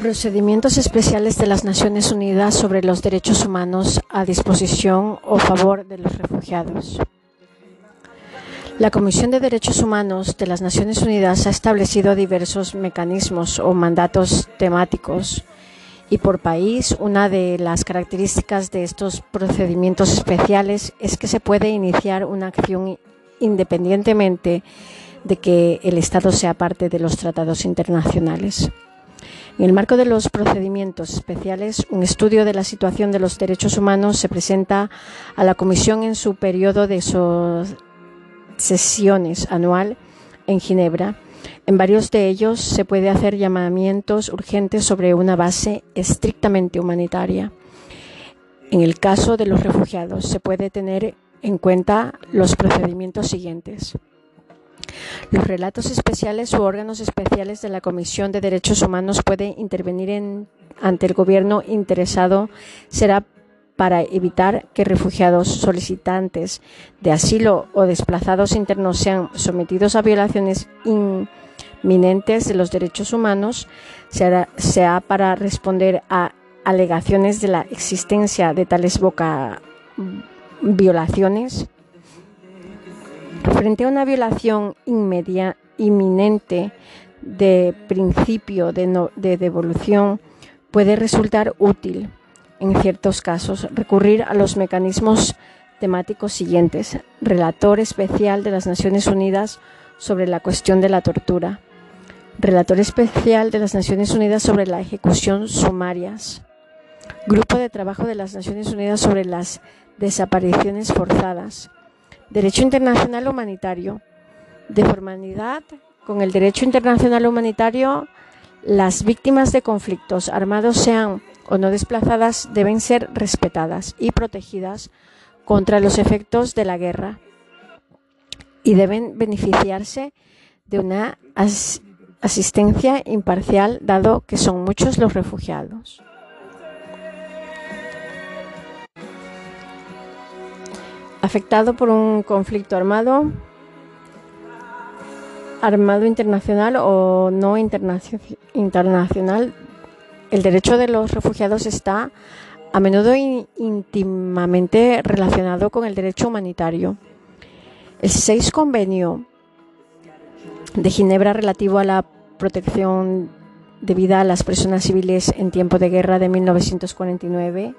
Procedimientos especiales de las Naciones Unidas sobre los derechos humanos a disposición o favor de los refugiados. La Comisión de Derechos Humanos de las Naciones Unidas ha establecido diversos mecanismos o mandatos temáticos y por país una de las características de estos procedimientos especiales es que se puede iniciar una acción independientemente de que el Estado sea parte de los tratados internacionales. En el marco de los procedimientos especiales, un estudio de la situación de los derechos humanos se presenta a la Comisión en su periodo de sesiones anual en Ginebra. En varios de ellos se puede hacer llamamientos urgentes sobre una base estrictamente humanitaria. En el caso de los refugiados, se puede tener en cuenta los procedimientos siguientes. Los relatos especiales u órganos especiales de la Comisión de Derechos Humanos pueden intervenir ante el gobierno interesado. Será para evitar que refugiados solicitantes de asilo o desplazados internos sean sometidos a violaciones inminentes de los derechos humanos, sea para responder a alegaciones de la existencia de tales violaciones Frente a una violación inminente de principio de, devolución, puede resultar útil, en ciertos casos, recurrir a los mecanismos temáticos siguientes. Relator especial de las Naciones Unidas sobre la cuestión de la tortura. Relator especial de las Naciones Unidas sobre la ejecución sumarias. Grupo de trabajo de las Naciones Unidas sobre las desapariciones forzadas Derecho internacional humanitario. De formalidad con el derecho internacional humanitario, las víctimas de conflictos armados sean o no desplazadas deben ser respetadas y protegidas contra los efectos de la guerra y deben beneficiarse de una asistencia imparcial dado que son muchos los refugiados. Afectado por un conflicto armado, armado internacional o no internacional, el derecho de los refugiados está a menudo íntimamente relacionado con el derecho humanitario. El 6 convenio de Ginebra relativo a la protección de vida a las personas civiles en tiempo de guerra de 1949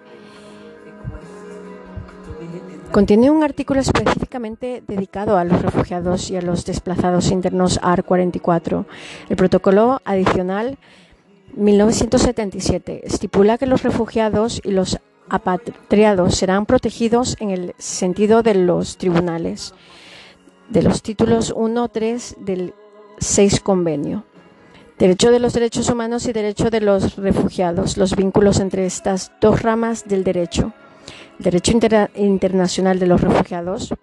Contiene un artículo específicamente dedicado a los refugiados y a los desplazados internos AR 44. El protocolo adicional 1977 estipula que los refugiados y los apatriados serán protegidos en el sentido de los tribunales de los títulos 1 3 del 6 convenio. Derecho de los derechos humanos y derecho de los refugiados, los vínculos entre estas dos ramas del derecho derecho internacional de los refugiados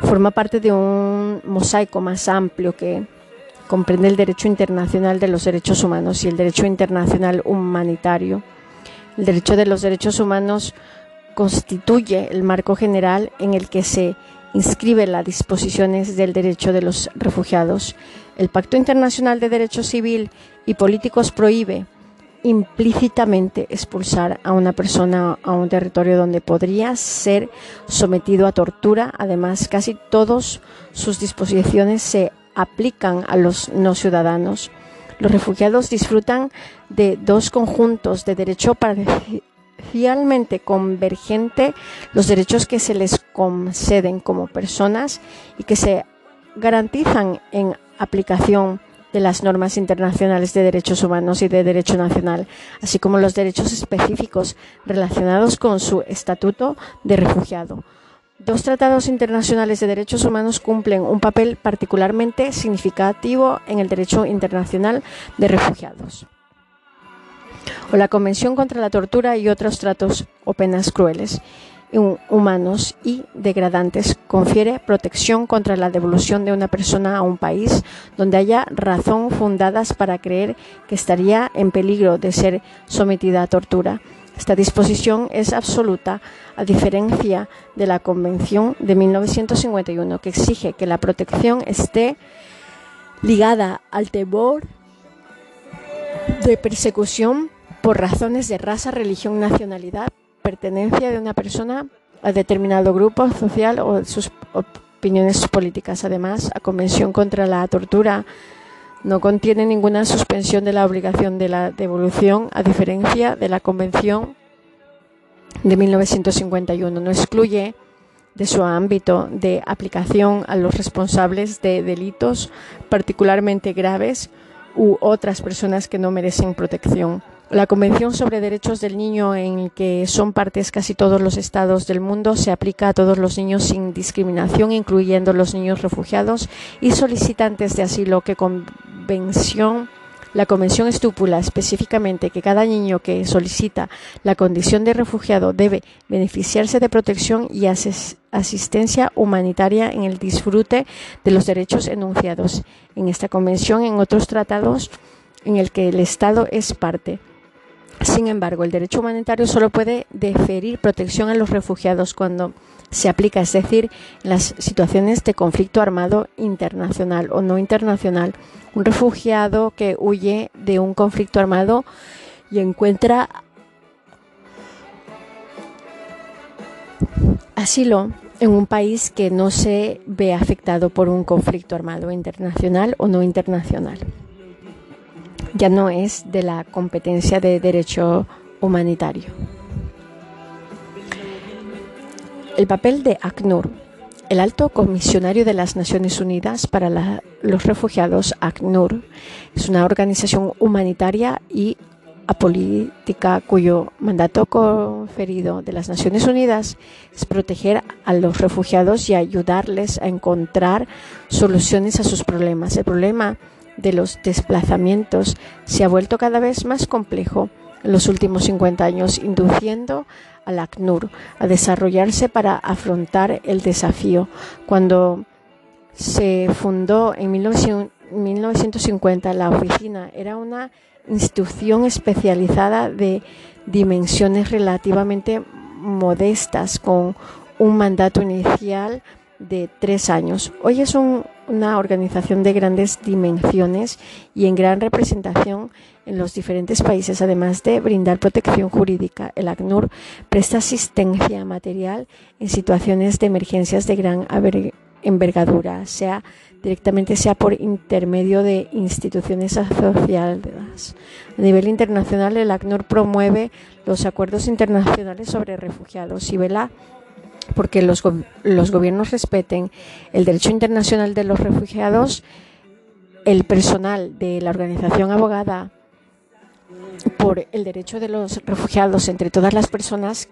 forma parte de un mosaico más amplio que comprende el derecho internacional de los derechos humanos y el derecho internacional humanitario. El derecho de los derechos humanos constituye el marco general en el que se inscriben las disposiciones del derecho de los refugiados. El Pacto Internacional de Derecho Civil y Políticos prohíbe implícitamente expulsar a una persona a un territorio donde podría ser sometido a tortura. Además, casi todas sus disposiciones se aplican a los no ciudadanos. Los refugiados disfrutan de dos conjuntos de derecho parcialmente convergente, los derechos que se les conceden como personas y que se garantizan en aplicación de las normas internacionales de derechos humanos y de derecho nacional, así como los derechos específicos relacionados con su estatuto de refugiado. Dos tratados internacionales de derechos humanos cumplen un papel particularmente significativo en el derecho internacional de refugiados. O la Convención contra la Tortura y otros tratos o penas crueles humanos y degradantes confiere protección contra la devolución de una persona a un país donde haya razón fundadas para creer que estaría en peligro de ser sometida a tortura. Esta disposición es absoluta, a diferencia de la Convención de 1951, que exige que la protección esté ligada al temor de persecución por razones de raza, religión, nacionalidad, pertenencia de una persona a determinado grupo social o sus opiniones políticas. Además, la Convención contra la Tortura no contiene ninguna suspensión de la obligación de la devolución, a diferencia de la Convención de 1951. No excluye de su ámbito de aplicación a los responsables de delitos particularmente graves u otras personas que no merecen protección. La Convención sobre Derechos del Niño, en que son partes casi todos los estados del mundo, se aplica a todos los niños sin discriminación, incluyendo los niños refugiados y solicitantes de asilo que convención la Convención estipula específicamente que cada niño que solicita la condición de refugiado debe beneficiarse de protección y asistencia humanitaria en el disfrute de los derechos enunciados en esta Convención en otros tratados en el que el Estado es parte. Sin embargo, el derecho humanitario solo puede deferir protección a los refugiados cuando se aplica, es decir, en las situaciones de conflicto armado internacional o no internacional. Un refugiado que huye de un conflicto armado y encuentra asilo en un país que no se ve afectado por un conflicto armado internacional o no internacional ya no es de la competencia de derecho humanitario. El papel de ACNUR. El alto comisionario de las Naciones Unidas para los Refugiados, ACNUR, es una organización humanitaria y apolítica cuyo mandato conferido de las Naciones Unidas es proteger a los refugiados y ayudarles a encontrar soluciones a sus problemas. El problema de los desplazamientos se ha vuelto cada vez más complejo en los últimos 50 años, induciendo al ACNUR a desarrollarse para afrontar el desafío. Cuando se fundó en 1950, la oficina era una institución especializada de dimensiones relativamente modestas con un mandato inicial de tres años. Hoy es una organización de grandes dimensiones y en gran representación en los diferentes países, además de brindar protección jurídica. El ACNUR presta asistencia material en situaciones de emergencias de gran envergadura, sea directamente sea por intermedio de instituciones asociadas. A nivel internacional, el ACNUR promueve los acuerdos internacionales sobre refugiados y vela porque los, los gobiernos respeten el derecho internacional de los refugiados, el personal de la organización abogada por el derecho de los refugiados entre todas las personas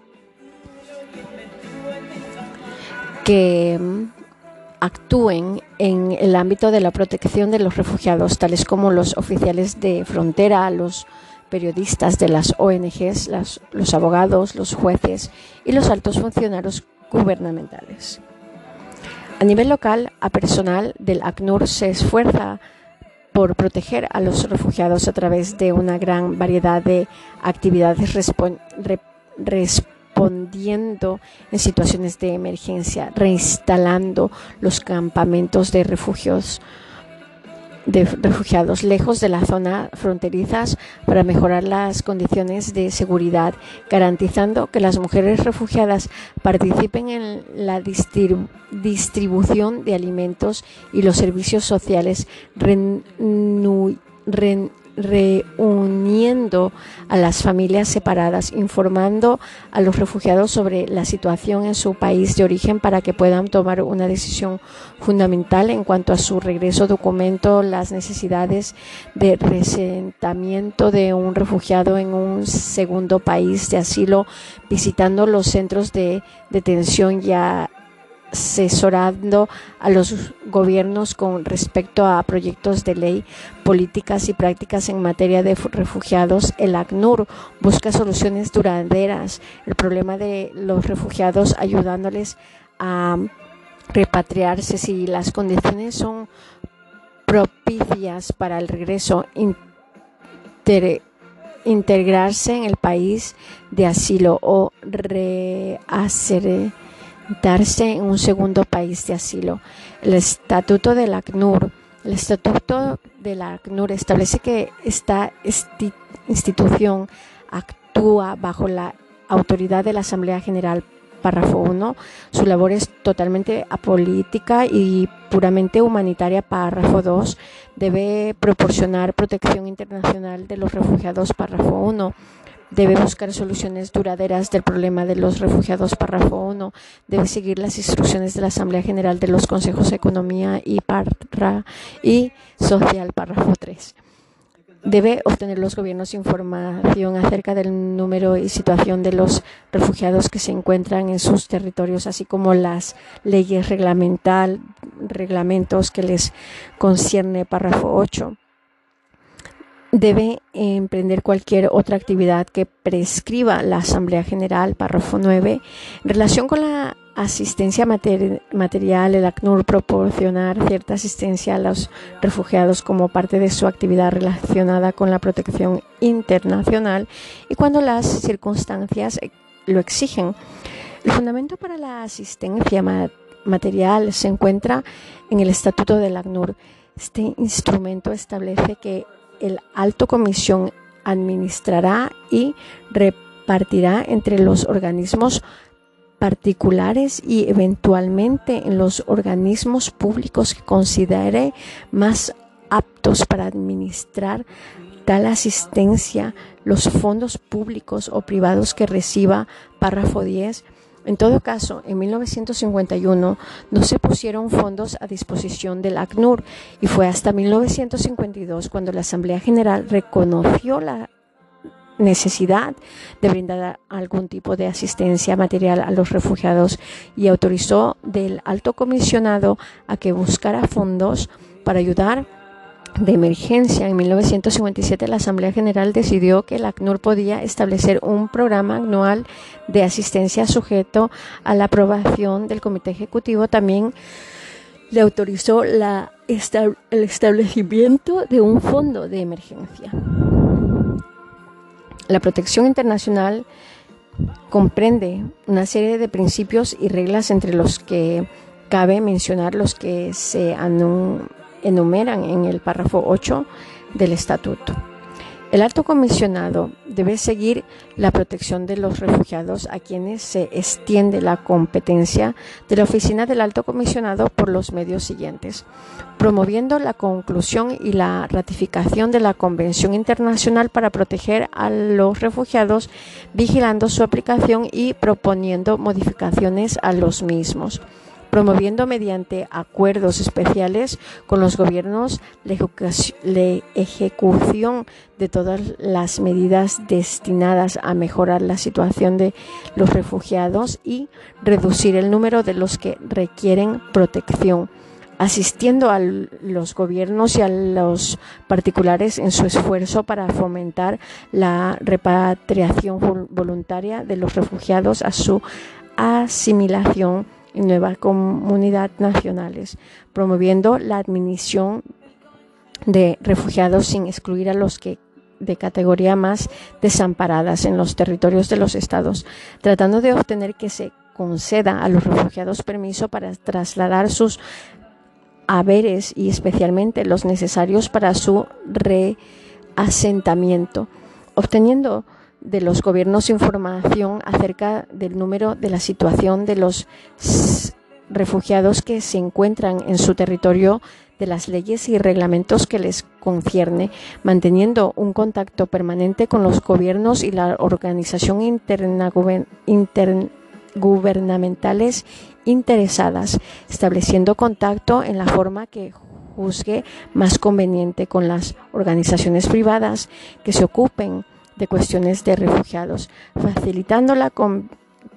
que mm, actúen en el ámbito de la protección de los refugiados, tales como los oficiales de frontera, los periodistas de las ONGs, los abogados, los jueces y los altos funcionarios gubernamentales. A nivel local, a personal del ACNUR se esfuerza por proteger a los refugiados a través de una gran variedad de actividades respondiendo en situaciones de emergencia, reinstalando los campamentos de refugios de refugiados lejos de las zonas fronterizas para mejorar las condiciones de seguridad, garantizando que las mujeres refugiadas participen en la distribución de alimentos y los servicios sociales, reuniendo a las familias separadas, informando a los refugiados sobre la situación en su país de origen para que puedan tomar una decisión fundamental en cuanto a su regreso, documento las necesidades de resentamiento de un refugiado en un segundo país de asilo, visitando los centros de detención ya asesorando a los gobiernos con respecto a proyectos de ley, políticas y prácticas en materia de refugiados. El ACNUR busca soluciones duraderas. El problema de los refugiados ayudándoles a repatriarse si las condiciones son propicias para el regreso, integrarse en el país de asilo o rehacer darse en un segundo país de asilo. El estatuto del ACNUR El estatuto de la ACNUR establece que esta institución actúa bajo la autoridad de la Asamblea General párrafo 1, su labor es totalmente apolítica y puramente humanitaria. Párrafo 2, debe proporcionar protección internacional de los refugiados. Párrafo 1, debe buscar soluciones duraderas del problema de los refugiados. Párrafo 1, debe seguir las instrucciones de la Asamblea General de los Consejos de Economía y, parra y Social. Párrafo 3 debe obtener los gobiernos información acerca del número y situación de los refugiados que se encuentran en sus territorios, así como las leyes reglamental, reglamentos que les concierne párrafo 8 debe emprender cualquier otra actividad que prescriba la Asamblea General, párrafo 9, en relación con la asistencia material, el ACNUR proporcionar cierta asistencia a los refugiados como parte de su actividad relacionada con la protección internacional y cuando las circunstancias lo exigen. El fundamento para la asistencia material se encuentra en el Estatuto del ACNUR. Este instrumento establece que el Alto Comisión administrará y repartirá entre los organismos particulares y eventualmente en los organismos públicos que considere más aptos para administrar tal asistencia, los fondos públicos o privados que reciba, párrafo 10. En todo caso, en 1951 no se pusieron fondos a disposición del ACNUR y fue hasta 1952 cuando la Asamblea General reconoció la necesidad de brindar algún tipo de asistencia material a los refugiados y autorizó del alto comisionado a que buscara fondos para ayudar de emergencia. En 1957 la Asamblea General decidió que el ACNUR podía establecer un programa anual de asistencia sujeto a la aprobación del Comité Ejecutivo. También le autorizó la, el establecimiento de un fondo de emergencia. La protección internacional comprende una serie de principios y reglas entre los que cabe mencionar los que se enumeran en el párrafo 8 del estatuto. El alto comisionado debe seguir la protección de los refugiados a quienes se extiende la competencia de la oficina del alto comisionado por los medios siguientes, promoviendo la conclusión y la ratificación de la Convención Internacional para proteger a los refugiados, vigilando su aplicación y proponiendo modificaciones a los mismos promoviendo mediante acuerdos especiales con los gobiernos la ejecución de todas las medidas destinadas a mejorar la situación de los refugiados y reducir el número de los que requieren protección asistiendo a los gobiernos y a los particulares en su esfuerzo para fomentar la repatriación voluntaria de los refugiados a su asimilación en nuevas comunidades nacionales, promoviendo la admisión de refugiados sin excluir a los que de categoría más desamparadas en los territorios de los estados, tratando de obtener que se conceda a los refugiados permiso para trasladar sus haberes y especialmente los necesarios para su reasentamiento, obteniendo de los gobiernos información acerca del número de la situación de los refugiados que se encuentran en su territorio, de las leyes y reglamentos que les concierne, manteniendo un contacto permanente con los gobiernos y la organización intergubernamentales interesadas, estableciendo contacto en la forma que juzgue más conveniente con las organizaciones privadas que se ocupen de cuestiones de refugiados, facilitando la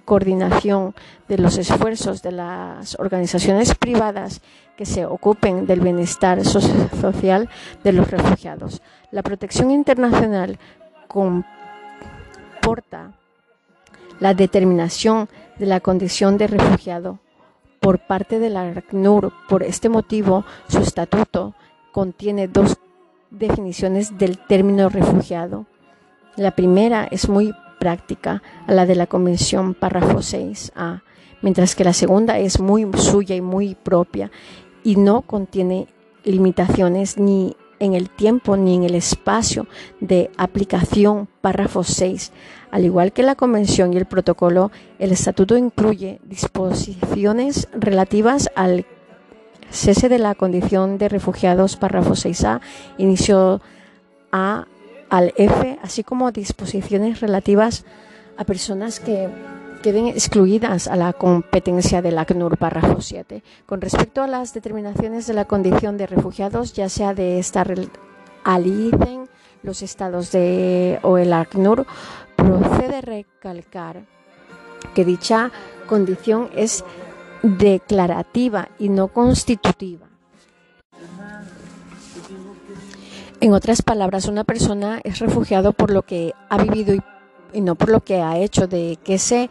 coordinación de los esfuerzos de las organizaciones privadas que se ocupen del bienestar social de los refugiados. La protección internacional comporta la determinación de la condición de refugiado por parte de la ACNUR. Por este motivo, su estatuto contiene dos definiciones del término refugiado la primera es muy práctica, a la de la Convención párrafo 6a, mientras que la segunda es muy suya y muy propia y no contiene limitaciones ni en el tiempo ni en el espacio de aplicación, párrafo 6. Al igual que la Convención y el Protocolo, el Estatuto incluye disposiciones relativas al cese de la condición de refugiados, párrafo 6a, inicio A al F, así como disposiciones relativas a personas que queden excluidas a la competencia del ACNUR, párrafo 7. Con respecto a las determinaciones de la condición de refugiados, ya sea de estar alicen los estados de o el ACNUR, procede recalcar que dicha condición es declarativa y no constitutiva. En otras palabras, una persona es refugiado por lo que ha vivido y no por lo que ha hecho, de que se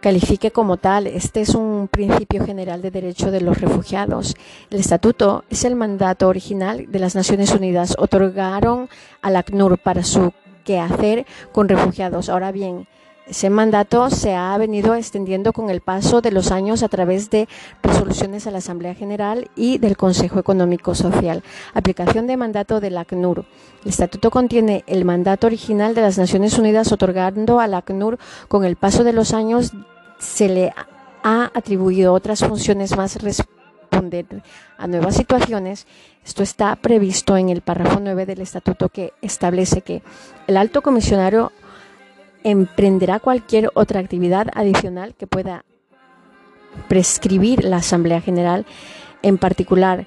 califique como tal. Este es un principio general de derecho de los refugiados. El estatuto es el mandato original de las Naciones Unidas. Otorgaron al ACNUR para su quehacer con refugiados. Ahora bien, ese mandato se ha venido extendiendo con el paso de los años a través de resoluciones a la Asamblea General y del Consejo Económico Social. Aplicación de mandato del ACNUR. El estatuto contiene el mandato original de las Naciones Unidas otorgando al ACNUR con el paso de los años se le ha atribuido otras funciones más responder a nuevas situaciones. Esto está previsto en el párrafo 9 del estatuto que establece que el alto comisionario emprenderá cualquier otra actividad adicional que pueda prescribir la Asamblea General, en particular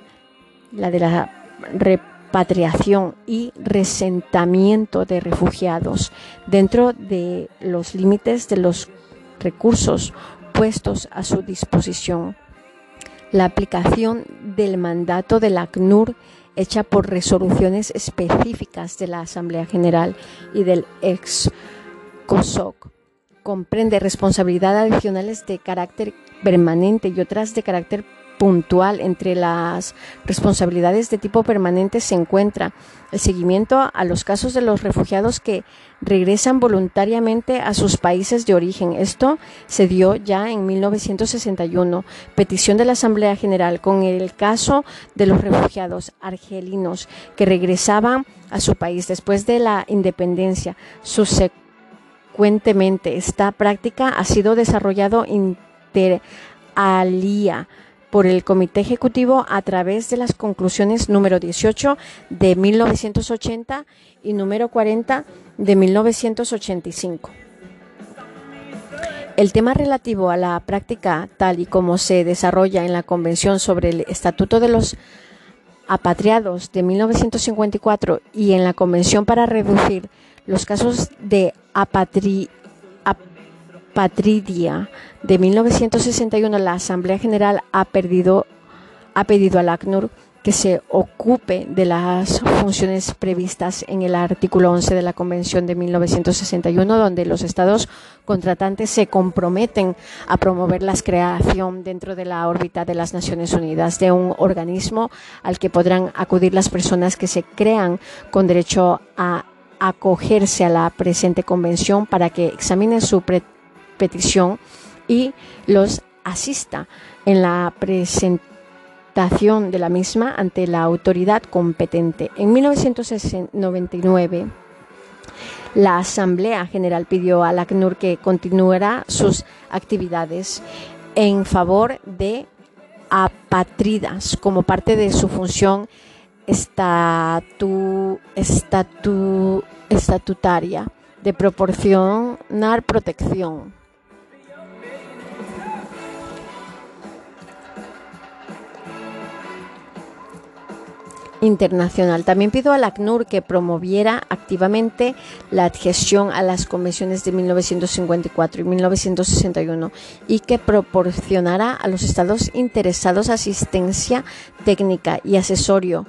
la de la repatriación y resentamiento de refugiados dentro de los límites de los recursos puestos a su disposición. La aplicación del mandato del ACNUR hecha por resoluciones específicas de la Asamblea General y del ex COSOC comprende responsabilidades adicionales de carácter permanente y otras de carácter puntual. Entre las responsabilidades de tipo permanente se encuentra el seguimiento a los casos de los refugiados que regresan voluntariamente a sus países de origen. Esto se dio ya en 1961. Petición de la Asamblea General con el caso de los refugiados argelinos que regresaban a su país después de la independencia. Su Consecuentemente, esta práctica ha sido desarrollado inter alia por el Comité Ejecutivo a través de las conclusiones número 18 de 1980 y número 40 de 1985. El tema relativo a la práctica tal y como se desarrolla en la Convención sobre el Estatuto de los Apatriados de 1954 y en la Convención para reducir los casos de apatridia de 1961, la Asamblea General ha, perdido, ha pedido al ACNUR que se ocupe de las funciones previstas en el artículo 11 de la Convención de 1961, donde los estados contratantes se comprometen a promover la creación dentro de la órbita de las Naciones Unidas de un organismo al que podrán acudir las personas que se crean con derecho a acogerse a la presente convención para que examine su petición y los asista en la presentación de la misma ante la autoridad competente. En 1999, la Asamblea General pidió a la ACNUR que continuara sus actividades en favor de apatridas como parte de su función estatu, estatu, estatutaria de proporcionar protección. internacional. También pido al ACNUR que promoviera activamente la adhesión a las convenciones de 1954 y 1961 y que proporcionara a los estados interesados asistencia técnica y asesorio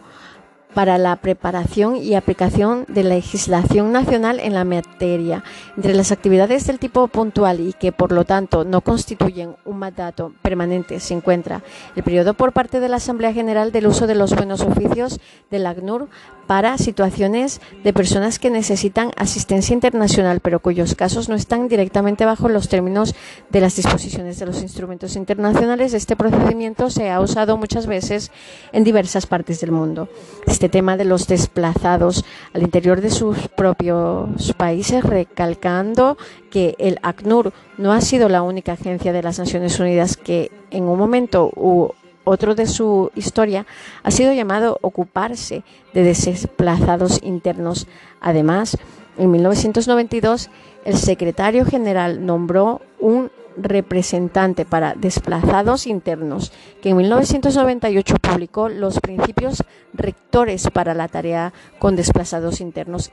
para la preparación y aplicación de la legislación nacional en la materia. Entre las actividades del tipo puntual y que por lo tanto no constituyen un mandato permanente se encuentra el periodo por parte de la Asamblea General del uso de los buenos oficios del ACNUR para situaciones de personas que necesitan asistencia internacional, pero cuyos casos no están directamente bajo los términos de las disposiciones de los instrumentos internacionales. Este procedimiento se ha usado muchas veces en diversas partes del mundo. Este tema de los desplazados al interior de sus propios países, recalcando que el ACNUR no ha sido la única agencia de las Naciones Unidas que en un momento hubo otro de su historia, ha sido llamado ocuparse de desplazados internos. Además, en 1992, el secretario general nombró un representante para desplazados internos, que en 1998 publicó los principios rectores para la tarea con desplazados internos.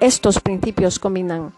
Estos principios combinan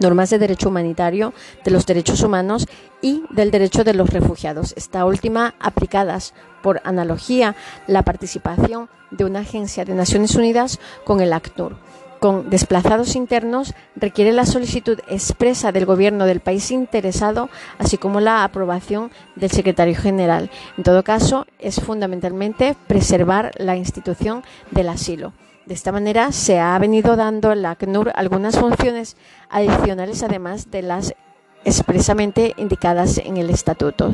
normas de derecho humanitario, de los derechos humanos y del derecho de los refugiados. Esta última aplicadas por analogía la participación de una agencia de Naciones Unidas con el ACNUR. Con desplazados internos requiere la solicitud expresa del gobierno del país interesado, así como la aprobación del secretario general. En todo caso, es fundamentalmente preservar la institución del asilo. De esta manera se ha venido dando a la ACNUR algunas funciones adicionales además de las expresamente indicadas en el estatuto.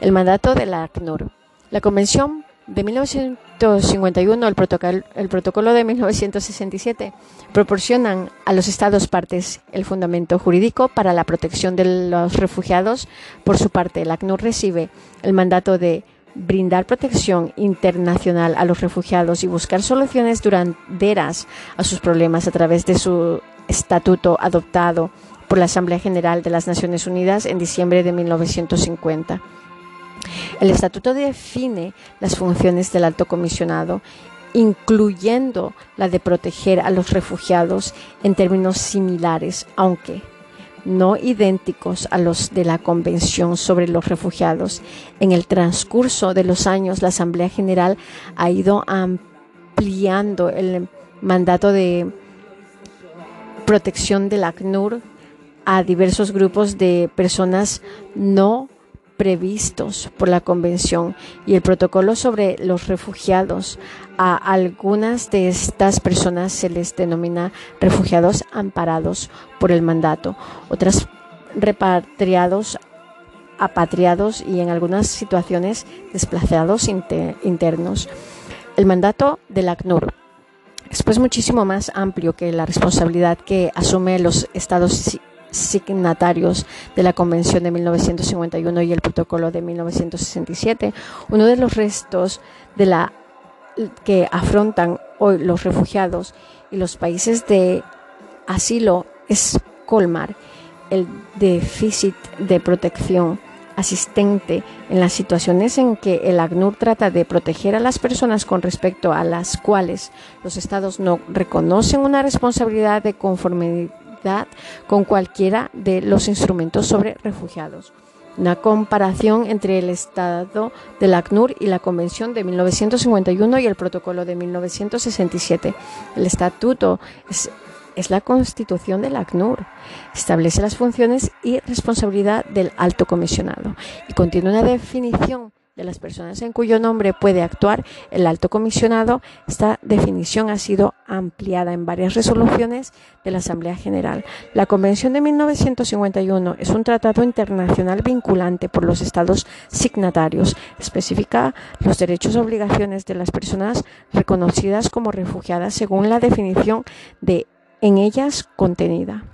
El mandato de la ACNUR. La Convención de 1951, el protocolo, el protocolo de 1967 proporcionan a los Estados partes el fundamento jurídico para la protección de los refugiados. Por su parte, la ACNUR recibe el mandato de brindar protección internacional a los refugiados y buscar soluciones duraderas a sus problemas a través de su estatuto adoptado por la Asamblea General de las Naciones Unidas en diciembre de 1950. El estatuto define las funciones del alto comisionado, incluyendo la de proteger a los refugiados en términos similares, aunque no idénticos a los de la Convención sobre los Refugiados. En el transcurso de los años, la Asamblea General ha ido ampliando el mandato de protección del ACNUR a diversos grupos de personas no previstos por la Convención y el protocolo sobre los refugiados. A algunas de estas personas se les denomina refugiados amparados por el mandato, otras repatriados apatriados y en algunas situaciones desplazados internos. El mandato del ACNUR es pues muchísimo más amplio que la responsabilidad que asumen los estados signatarios de la Convención de 1951 y el Protocolo de 1967, uno de los restos de la que afrontan hoy los refugiados y los países de asilo es colmar el déficit de protección asistente en las situaciones en que el ACNUR trata de proteger a las personas con respecto a las cuales los estados no reconocen una responsabilidad de conformidad con cualquiera de los instrumentos sobre refugiados. Una comparación entre el Estado del ACNUR y la Convención de 1951 y el Protocolo de 1967. El Estatuto es, es la Constitución del ACNUR. Establece las funciones y responsabilidad del alto comisionado y contiene una definición de las personas en cuyo nombre puede actuar el alto comisionado, esta definición ha sido ampliada en varias resoluciones de la Asamblea General. La Convención de 1951 es un tratado internacional vinculante por los estados signatarios. Especifica los derechos y obligaciones de las personas reconocidas como refugiadas según la definición de en ellas contenida.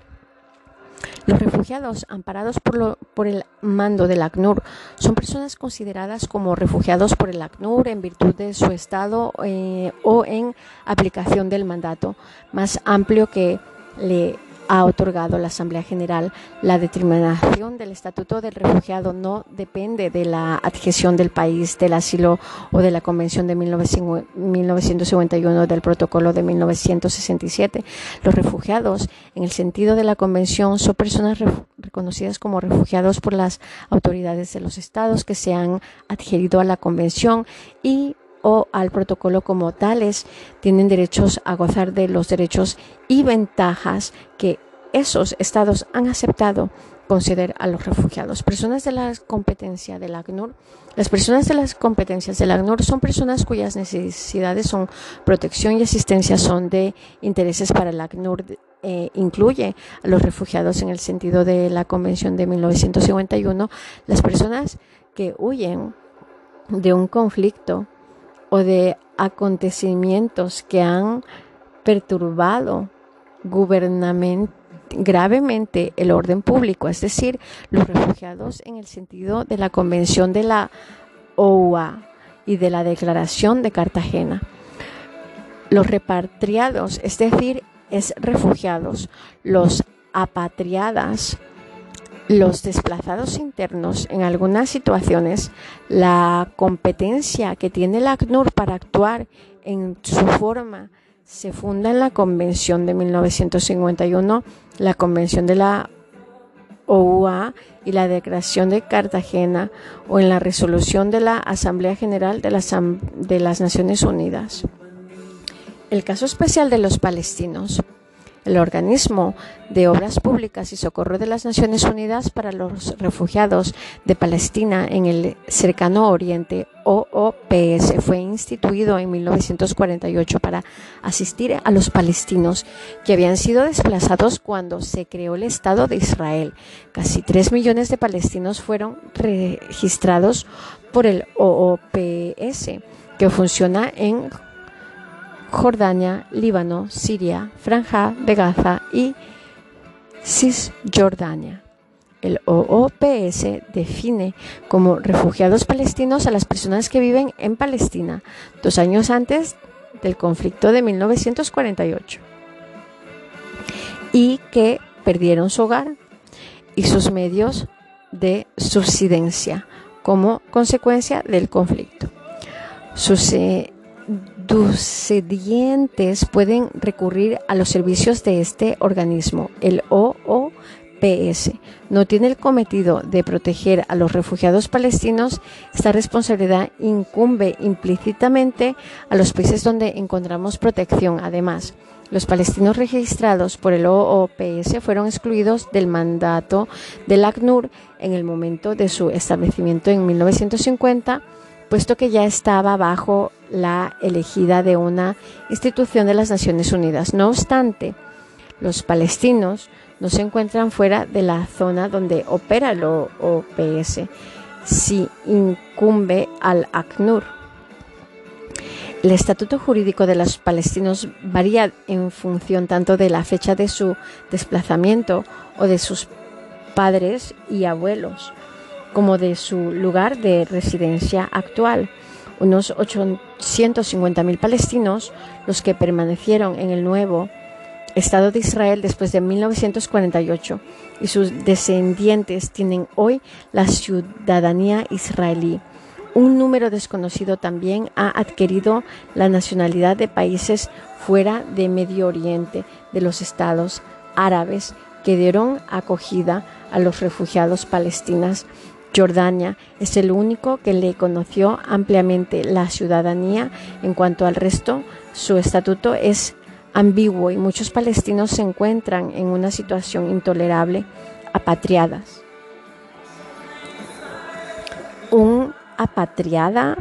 Los refugiados amparados por, el mando del ACNUR son personas consideradas como refugiados por el ACNUR en virtud de su estado eh, o en aplicación del mandato más amplio que le ha otorgado la Asamblea General. La determinación del Estatuto del Refugiado no depende de la adhesión del país, del asilo o de la Convención de 1951 del Protocolo de 1967. Los refugiados, en el sentido de la Convención, son personas reconocidas como refugiados por las autoridades de los estados que se han adherido a la Convención y o al protocolo como tales, tienen derechos a gozar de los derechos y ventajas que esos estados han aceptado conceder a los refugiados. Personas de la competencia del ACNUR. Las personas de las competencias del ACNUR son personas cuyas necesidades son protección y asistencia son de intereses para el ACNUR. Eh, incluye a los refugiados en el sentido de la Convención de 1951, las personas que huyen de un conflicto o de acontecimientos que han perturbado gravemente el orden público, es decir, los refugiados en el sentido de la Convención de la OUA y de la Declaración de Cartagena. Los repatriados, es decir, es refugiados, los apatriadas, los desplazados internos, en algunas situaciones, la competencia que tiene el ACNUR para actuar en su forma se funda en la Convención de 1951, la Convención de la OUA y la Declaración de Cartagena o en la resolución de la Asamblea General de las, de las Naciones Unidas. El caso especial de los palestinos el organismo de obras públicas y socorro de las Naciones Unidas para los refugiados de Palestina en el cercano Oriente, OOPS, fue instituido en 1948 para asistir a los palestinos que habían sido desplazados cuando se creó el Estado de Israel. Casi 3 millones de palestinos fueron registrados por el OOPS, que funciona en Jordania, Líbano, Siria, Franja de Gaza y Cisjordania. El OOPS define como refugiados palestinos a las personas que viven en Palestina dos años antes del conflicto de 1948 y que perdieron su hogar y sus medios de subsistencia como consecuencia del conflicto. Sus dientes pueden recurrir a los servicios de este organismo, el OOPS. No tiene el cometido de proteger a los refugiados palestinos. Esta responsabilidad incumbe implícitamente a los países donde encontramos protección. Además, los palestinos registrados por el OOPS fueron excluidos del mandato del ACNUR en el momento de su establecimiento en 1950 puesto que ya estaba bajo la elegida de una institución de las Naciones Unidas. No obstante, los palestinos no se encuentran fuera de la zona donde opera el OPS, si incumbe al ACNUR. El estatuto jurídico de los palestinos varía en función tanto de la fecha de su desplazamiento o de sus padres y abuelos como de su lugar de residencia actual. Unos 850.000 palestinos, los que permanecieron en el nuevo Estado de Israel después de 1948 y sus descendientes tienen hoy la ciudadanía israelí. Un número desconocido también ha adquirido la nacionalidad de países fuera de Medio Oriente, de los estados árabes que dieron acogida a los refugiados palestinos Jordania es el único que le conoció ampliamente la ciudadanía. En cuanto al resto, su estatuto es ambiguo y muchos palestinos se encuentran en una situación intolerable, apatriadas. Un apatriada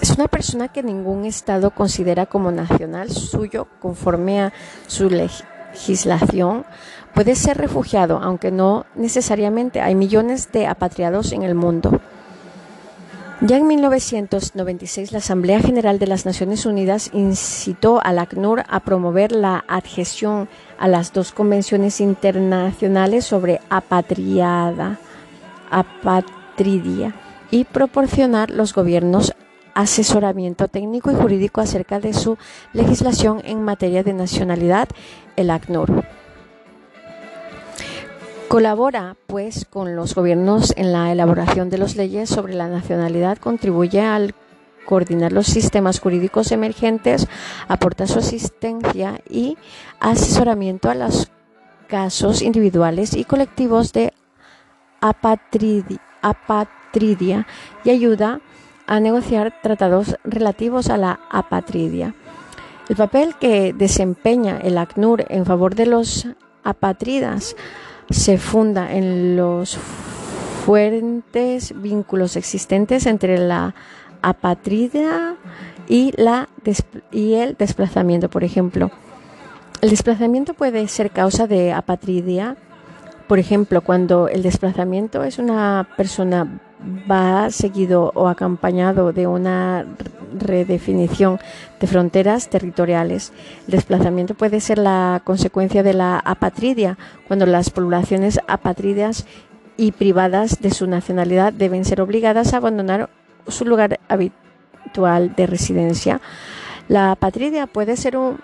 es una persona que ningún Estado considera como nacional suyo conforme a su legislación puede ser refugiado, aunque no necesariamente. Hay millones de apatriados en el mundo. Ya en 1996, la Asamblea General de las Naciones Unidas incitó al ACNUR a promover la adhesión a las dos convenciones internacionales sobre apatriada, apatridia y proporcionar los gobiernos asesoramiento técnico y jurídico acerca de su legislación en materia de nacionalidad, el ACNUR. Colabora, pues, con los gobiernos en la elaboración de las leyes sobre la nacionalidad, contribuye al coordinar los sistemas jurídicos emergentes, aporta su asistencia y asesoramiento a los casos individuales y colectivos de apatridia, y ayuda a negociar tratados relativos a la apatridia. El papel que desempeña el ACNUR en favor de los apátridas se funda en los fuertes vínculos existentes entre la apatrida y, la y el desplazamiento, por ejemplo. El desplazamiento puede ser causa de apatridia, por ejemplo, cuando el desplazamiento es una persona va seguido o acompañado de una redefinición de fronteras territoriales. El desplazamiento puede ser la consecuencia de la apatridia, cuando las poblaciones apatridas y privadas de su nacionalidad deben ser obligadas a abandonar su lugar habitual de residencia. La apatridia puede ser un,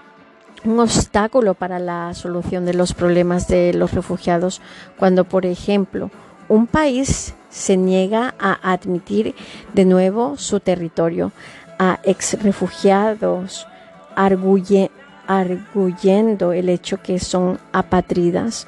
obstáculo para la solución de los problemas de los refugiados cuando, por ejemplo, un país se niega a admitir de nuevo su territorio a ex refugiados, arguyendo el hecho que son apatridas.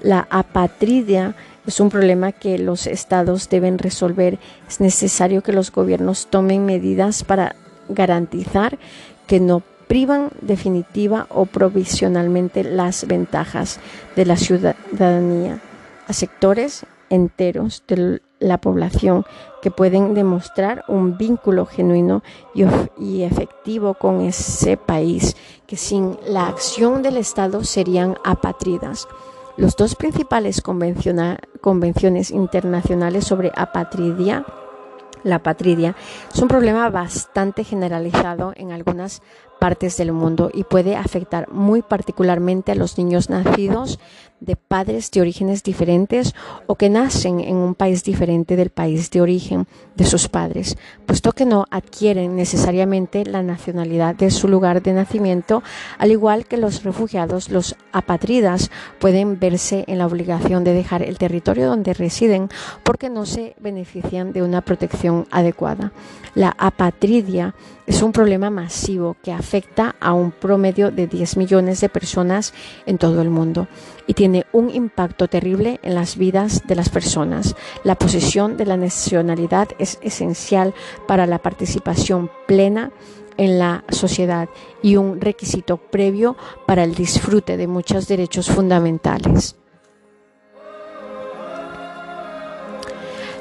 La apatridia es un problema que los estados deben resolver. Es necesario que los gobiernos tomen medidas para garantizar que no privan definitiva o provisionalmente las ventajas de la ciudadanía a sectores enteros de la población que pueden demostrar un vínculo genuino y, efectivo con ese país, que sin la acción del Estado serían apatridas. Los dos principales convenciones internacionales sobre apatridia la apatridia es un problema bastante generalizado en algunas partes del mundo y puede afectar muy particularmente a los niños nacidos de padres de orígenes diferentes o que nacen en un país diferente del país de origen de sus padres, puesto que no adquieren necesariamente la nacionalidad de su lugar de nacimiento, al igual que los refugiados, los apatridas pueden verse en la obligación de dejar el territorio donde residen porque no se benefician de una protección adecuada. La apatridia es un problema masivo que afecta a un promedio de 10 millones de personas en todo el mundo y tiene un impacto terrible en las vidas de las personas. La posesión de la nacionalidad es esencial para la participación plena en la sociedad y un requisito previo para el disfrute de muchos derechos fundamentales.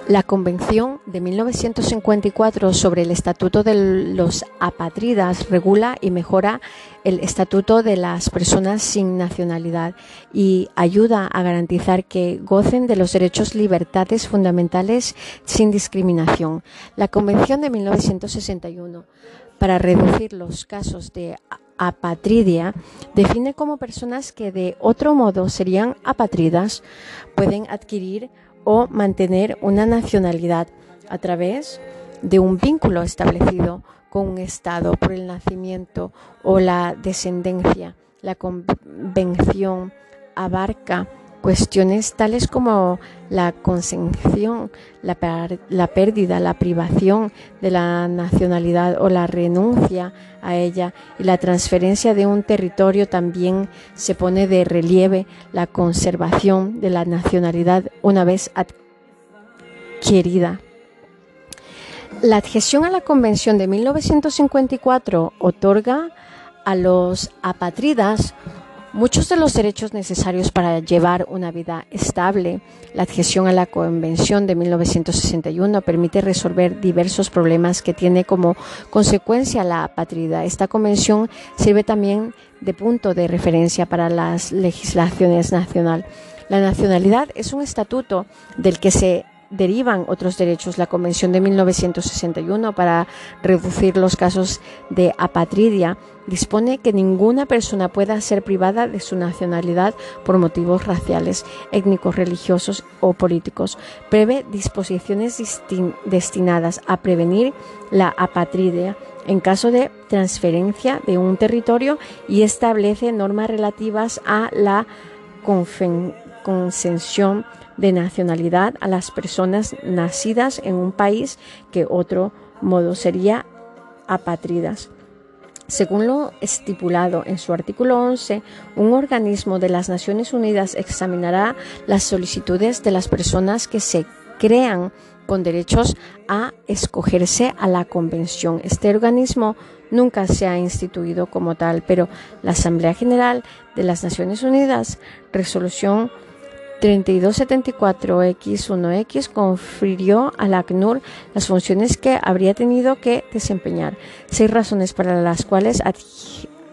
La Convención de 1954 sobre el Estatuto de los Apátridas regula y mejora el estatuto de las personas sin nacionalidad y ayuda a garantizar que gocen de los derechos libertades fundamentales sin discriminación. La Convención de 1961 para reducir los casos de apatridia define como personas que de otro modo serían apatridas pueden adquirir o mantener una nacionalidad a través de un vínculo establecido con un Estado por el nacimiento o la descendencia. La convención abarca cuestiones tales como la consención, la, pérdida, la privación de la nacionalidad o la renuncia a ella y la transferencia de un territorio también se pone de relieve la conservación de la nacionalidad una vez adquirida. La adhesión a la Convención de 1954 otorga a los apátridas muchos de los derechos necesarios para llevar una vida estable. La adhesión a la Convención de 1961 permite resolver diversos problemas que tiene como consecuencia la apátrida. Esta convención sirve también de punto de referencia para las legislaciones nacionales. La nacionalidad es un estatuto del que se derivan otros derechos. La Convención de 1961 para reducir los casos de apatridia dispone que ninguna persona pueda ser privada de su nacionalidad por motivos raciales, étnicos, religiosos o políticos. Prevé disposiciones destinadas a prevenir la apatridia en caso de transferencia de un territorio y establece normas relativas a la concesión de nacionalidad a las personas nacidas en un país que otro modo sería apátridas. Según lo estipulado en su artículo 11, un organismo de las Naciones Unidas examinará las solicitudes de las personas que se crean con derechos a escogerse a la convención. Este organismo nunca se ha instituido como tal, pero la Asamblea General de las Naciones Unidas, resolución 3274X1X confirió a la ACNUR las funciones que habría tenido que desempeñar. Seis razones para las cuales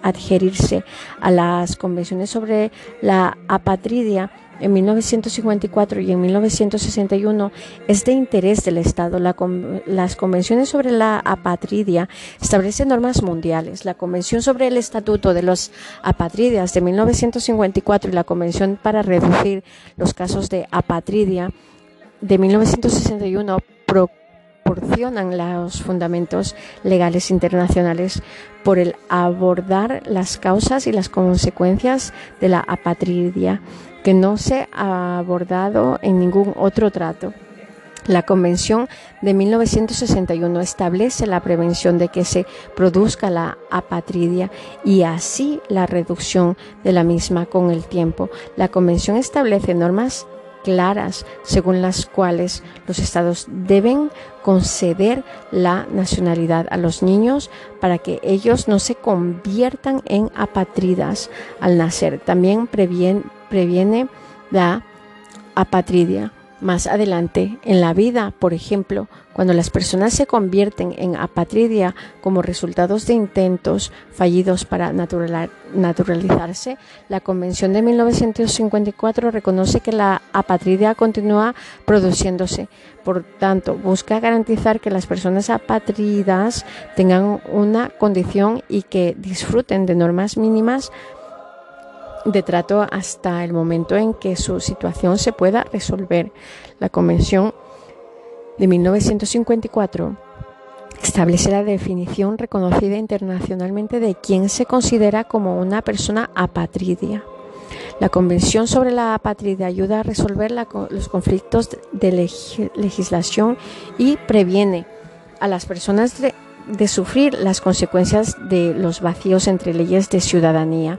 adherirse a las convenciones sobre la apatridia en 1954 y en 1961 es de interés del Estado. las convenciones sobre la apatridia establecen normas mundiales. La Convención sobre el Estatuto de los Apatridias de 1954 y la Convención para reducir los casos de apatridia de 1961 proporcionan los fundamentos legales internacionales por el abordar las causas y las consecuencias de la apatridia que no se ha abordado en ningún otro trato. La Convención de 1961 establece la prevención de que se produzca la apatridia y así la reducción de la misma con el tiempo. La Convención establece normas claras según las cuales los estados deben conceder la nacionalidad a los niños para que ellos no se conviertan en apatridas al nacer. También previene, previene la apatridia más adelante en la vida, por ejemplo, cuando las personas se convierten en apatridia como resultados de intentos fallidos para naturalizarse, la Convención de 1954 reconoce que la apatridia continúa produciéndose. Por tanto, busca garantizar que las personas apatridas tengan una condición y que disfruten de normas mínimas de trato hasta el momento en que su situación se pueda resolver. La Convención de 1954 establece la definición reconocida internacionalmente de quién se considera como una persona apatridia. La Convención sobre la Apatridia ayuda a resolver los conflictos de legislación y previene a las personas de sufrir las consecuencias de los vacíos entre leyes de ciudadanía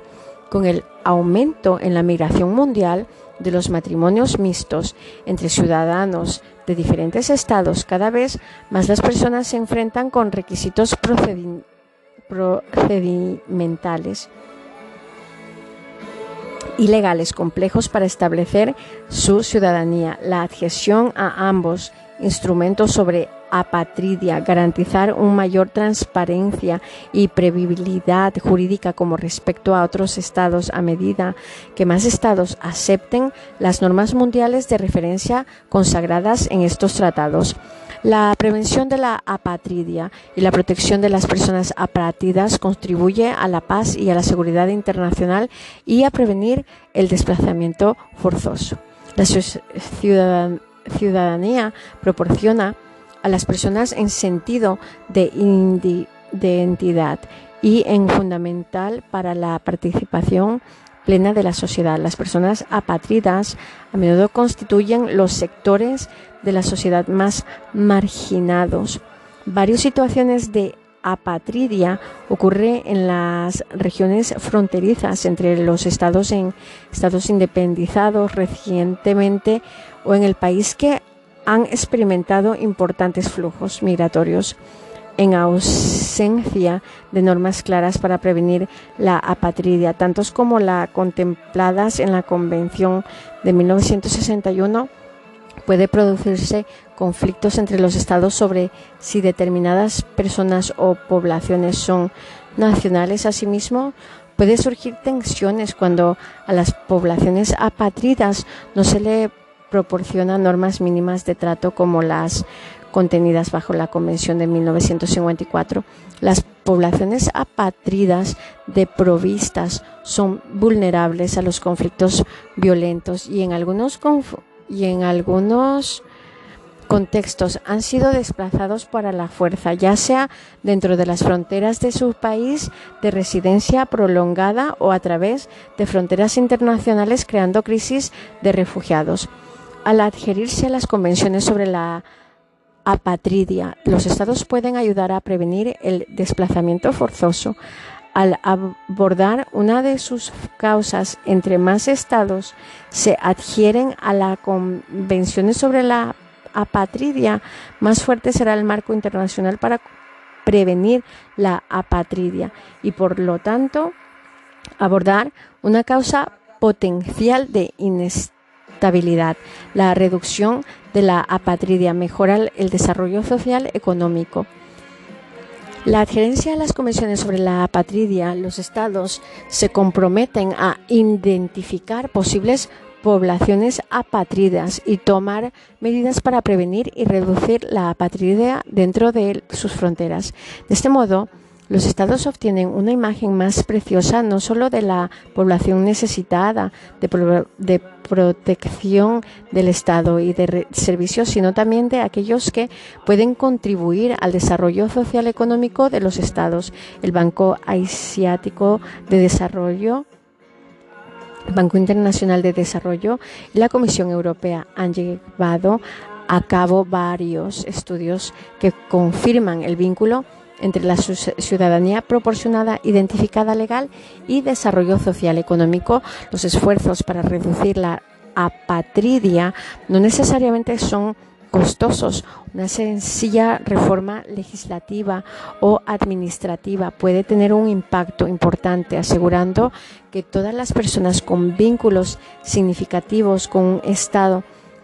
con el aumento en la migración mundial de los matrimonios mixtos entre ciudadanos de diferentes estados, cada vez más las personas se enfrentan con requisitos procedimentales y legales complejos para establecer su ciudadanía. La adhesión a ambos instrumentos sobre apatridia, garantizar una mayor transparencia y previsibilidad jurídica como respecto a otros estados a medida que más estados acepten las normas mundiales de referencia consagradas en estos tratados. La prevención de la apatridia y la protección de las personas apátridas contribuye a la paz y a la seguridad internacional y a prevenir el desplazamiento forzoso. La ciudadanía proporciona a las personas en sentido de, identidad y en fundamental para la participación plena de la sociedad. Las personas apátridas a menudo constituyen los sectores de la sociedad más marginados. Varias situaciones de apatridia ocurre en las regiones fronterizas entre los estados en estados independizados recientemente o en el país que han experimentado importantes flujos migratorios en ausencia de normas claras para prevenir la apatridia, tantos como las contempladas en la Convención de 1961, puede producirse conflictos entre los estados sobre si determinadas personas o poblaciones son nacionales. Asimismo, puede surgir tensiones cuando a las poblaciones apatridas no se le proporciona normas mínimas de trato como las contenidas bajo la Convención de 1954. Las poblaciones apátridas provistas son vulnerables a los conflictos violentos y en algunos, y en algunos contextos han sido desplazados para la fuerza, ya sea dentro de las fronteras de su país de residencia prolongada o a través de fronteras internacionales creando crisis de refugiados. Al adherirse a las convenciones sobre la apatridia, los estados pueden ayudar a prevenir el desplazamiento forzoso. Al abordar una de sus causas, entre más estados se adhieren a las convenciones sobre la apatridia, más fuerte será el marco internacional para prevenir la apatridia y por lo tanto abordar una causa potencial de inestabilidad, la reducción de la apatridia, mejorar el desarrollo social económico. La adherencia a las convenciones sobre la apatridia, los estados se comprometen a identificar posibles poblaciones apátridas y tomar medidas para prevenir y reducir la apatridia dentro de sus fronteras. De este modo, los estados obtienen una imagen más preciosa no solo de la población necesitada de, protección del Estado y de servicios, sino también de aquellos que pueden contribuir al desarrollo social económico de los estados. El Banco Asiático de Desarrollo Banco Internacional de Desarrollo y la Comisión Europea han llevado a cabo varios estudios que confirman el vínculo entre la ciudadanía proporcionada, identificada legal y desarrollo social económico. Los esfuerzos para reducir la apatridia no necesariamente son costosos. Una sencilla reforma legislativa o administrativa puede tener un impacto importante, asegurando que todas las personas con vínculos significativos con un Estado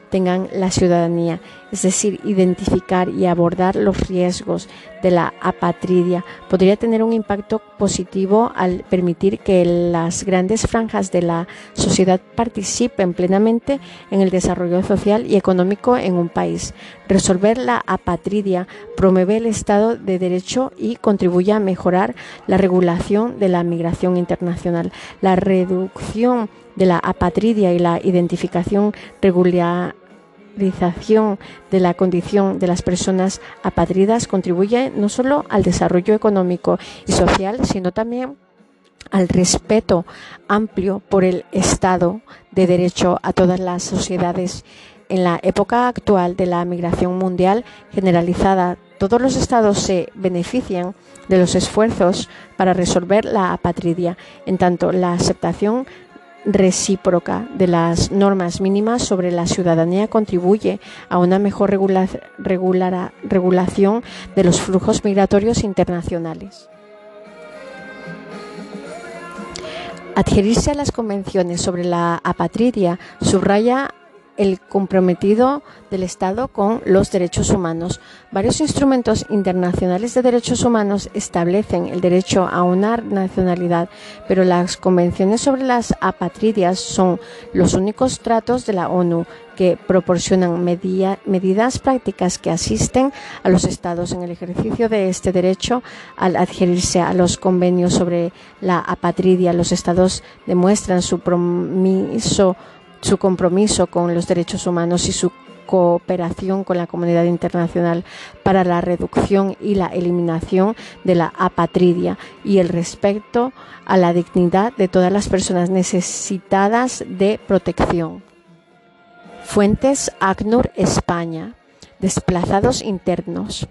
tengan la ciudadanía, es decir, identificar y abordar los riesgos de la apatridia, podría tener un impacto positivo al permitir que las grandes franjas de la sociedad participen plenamente en el desarrollo social y económico en un país. Resolver la apatridia promueve el Estado de Derecho y contribuye a mejorar la regulación de la migración internacional. La reducción de la apatridia y la identificación de la condición de las personas apatridas contribuye no solo al desarrollo económico y social, sino también al respeto amplio por el Estado de Derecho a todas las sociedades. En la época actual de la migración mundial generalizada, todos los estados se benefician de los esfuerzos para resolver la apatridia, en tanto la aceptación recíproca de las normas mínimas sobre la ciudadanía contribuye a una mejor regulación de los flujos migratorios internacionales. Adherirse a las convenciones sobre la apatridia subraya el comprometido del Estado con los derechos humanos. Varios instrumentos internacionales de derechos humanos establecen el derecho a una nacionalidad, pero las convenciones sobre las apatridias son los únicos tratos de la ONU que proporcionan medidas prácticas que asisten a los estados en el ejercicio de este derecho al adherirse a los convenios sobre la apatridia. Los estados demuestran su compromiso su compromiso con los derechos humanos y su cooperación con la comunidad internacional para la reducción y la eliminación de la apatridia y el respeto a la dignidad de todas las personas necesitadas de protección. Fuentes ACNUR España. Desplazados internos.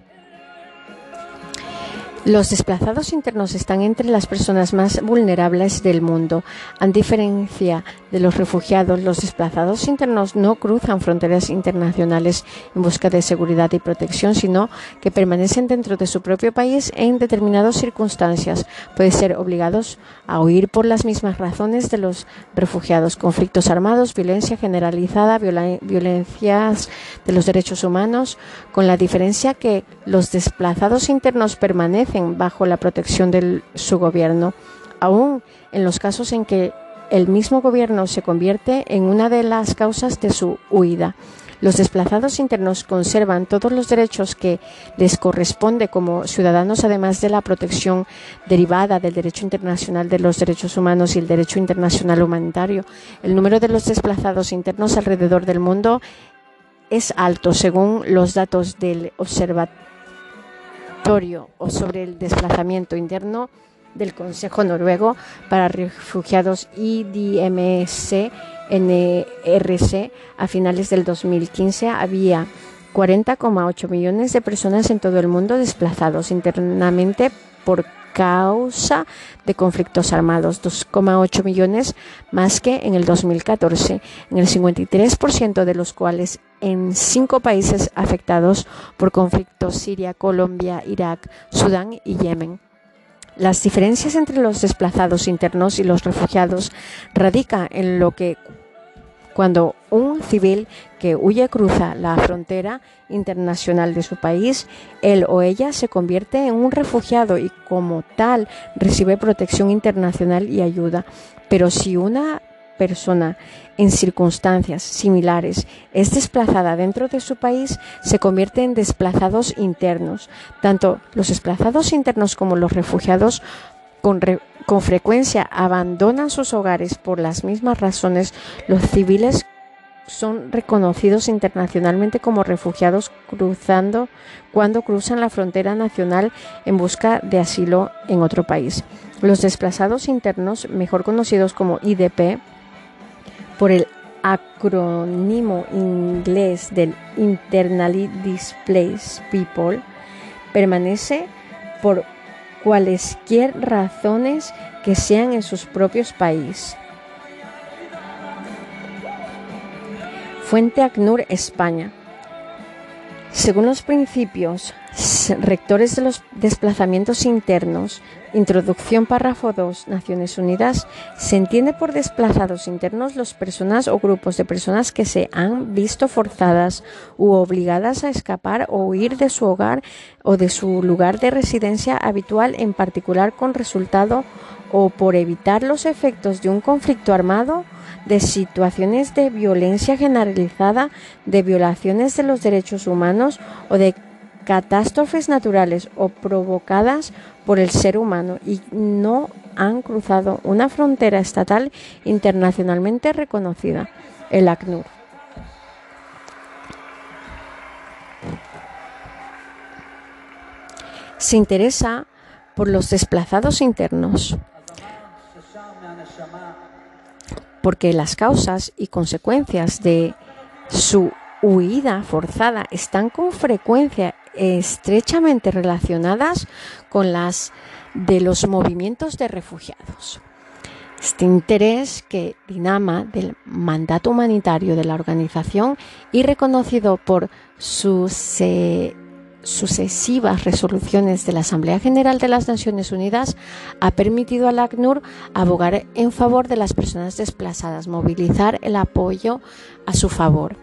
Los desplazados internos están entre las personas más vulnerables del mundo. A diferencia de los refugiados, los desplazados internos no cruzan fronteras internacionales en busca de seguridad y protección, sino que permanecen dentro de su propio país en determinadas circunstancias. Pueden ser obligados a huir por las mismas razones de los refugiados, conflictos armados, violencia generalizada, violencias de los derechos humanos, con la diferencia que los desplazados internos permanecen bajo la protección de su gobierno, aún en los casos en que el mismo gobierno se convierte en una de las causas de su huida. Los desplazados internos conservan todos los derechos que les corresponde como ciudadanos, además de la protección derivada del derecho internacional de los derechos humanos y el derecho internacional humanitario. El número de los desplazados internos alrededor del mundo es alto, según los datos del Observatorio o sobre el desplazamiento interno del Consejo Noruego para Refugiados IDMC NRC a finales del 2015 había 40,8 millones de personas en todo el mundo desplazados internamente por causa de conflictos armados, 2,8 millones más que en el 2014, en el 53% de los cuales en cinco países afectados por conflictos Siria, Colombia, Irak, Sudán y Yemen. Las diferencias entre los desplazados internos y los refugiados radica en lo que cuando un civil que huye cruza la frontera internacional de su país, él o ella se convierte en un refugiado y como tal recibe protección internacional y ayuda. Pero si una persona en circunstancias similares es desplazada dentro de su país, se convierte en desplazados internos. Tanto los desplazados internos como los refugiados con, con frecuencia abandonan sus hogares por las mismas razones. Los civiles son reconocidos internacionalmente como refugiados cruzando cuando cruzan la frontera nacional en busca de asilo en otro país. Los desplazados internos, mejor conocidos como IDP, por el acrónimo inglés del Internally Displaced People, permanece por cualesquier razones que sean en sus propios países. Fuente ACNUR España. Según los principios rectores de los desplazamientos internos, introducción párrafo 2, Naciones Unidas, se entiende por desplazados internos las personas o grupos de personas que se han visto forzadas u obligadas a escapar o huir de su hogar o de su lugar de residencia habitual, en particular con resultado o por evitar los efectos de un conflicto armado de situaciones de violencia generalizada, de violaciones de los derechos humanos o de catástrofes naturales o provocadas por el ser humano y no han cruzado una frontera estatal internacionalmente reconocida, el ACNUR. Se interesa por los desplazados internos, porque las causas y consecuencias de su huida forzada están con frecuencia estrechamente relacionadas con las de los movimientos de refugiados. Este interés que dinama del mandato humanitario de la organización y reconocido por sus sucesivas resoluciones de la Asamblea General de las Naciones Unidas ha permitido al ACNUR abogar en favor de las personas desplazadas, movilizar el apoyo a su favor,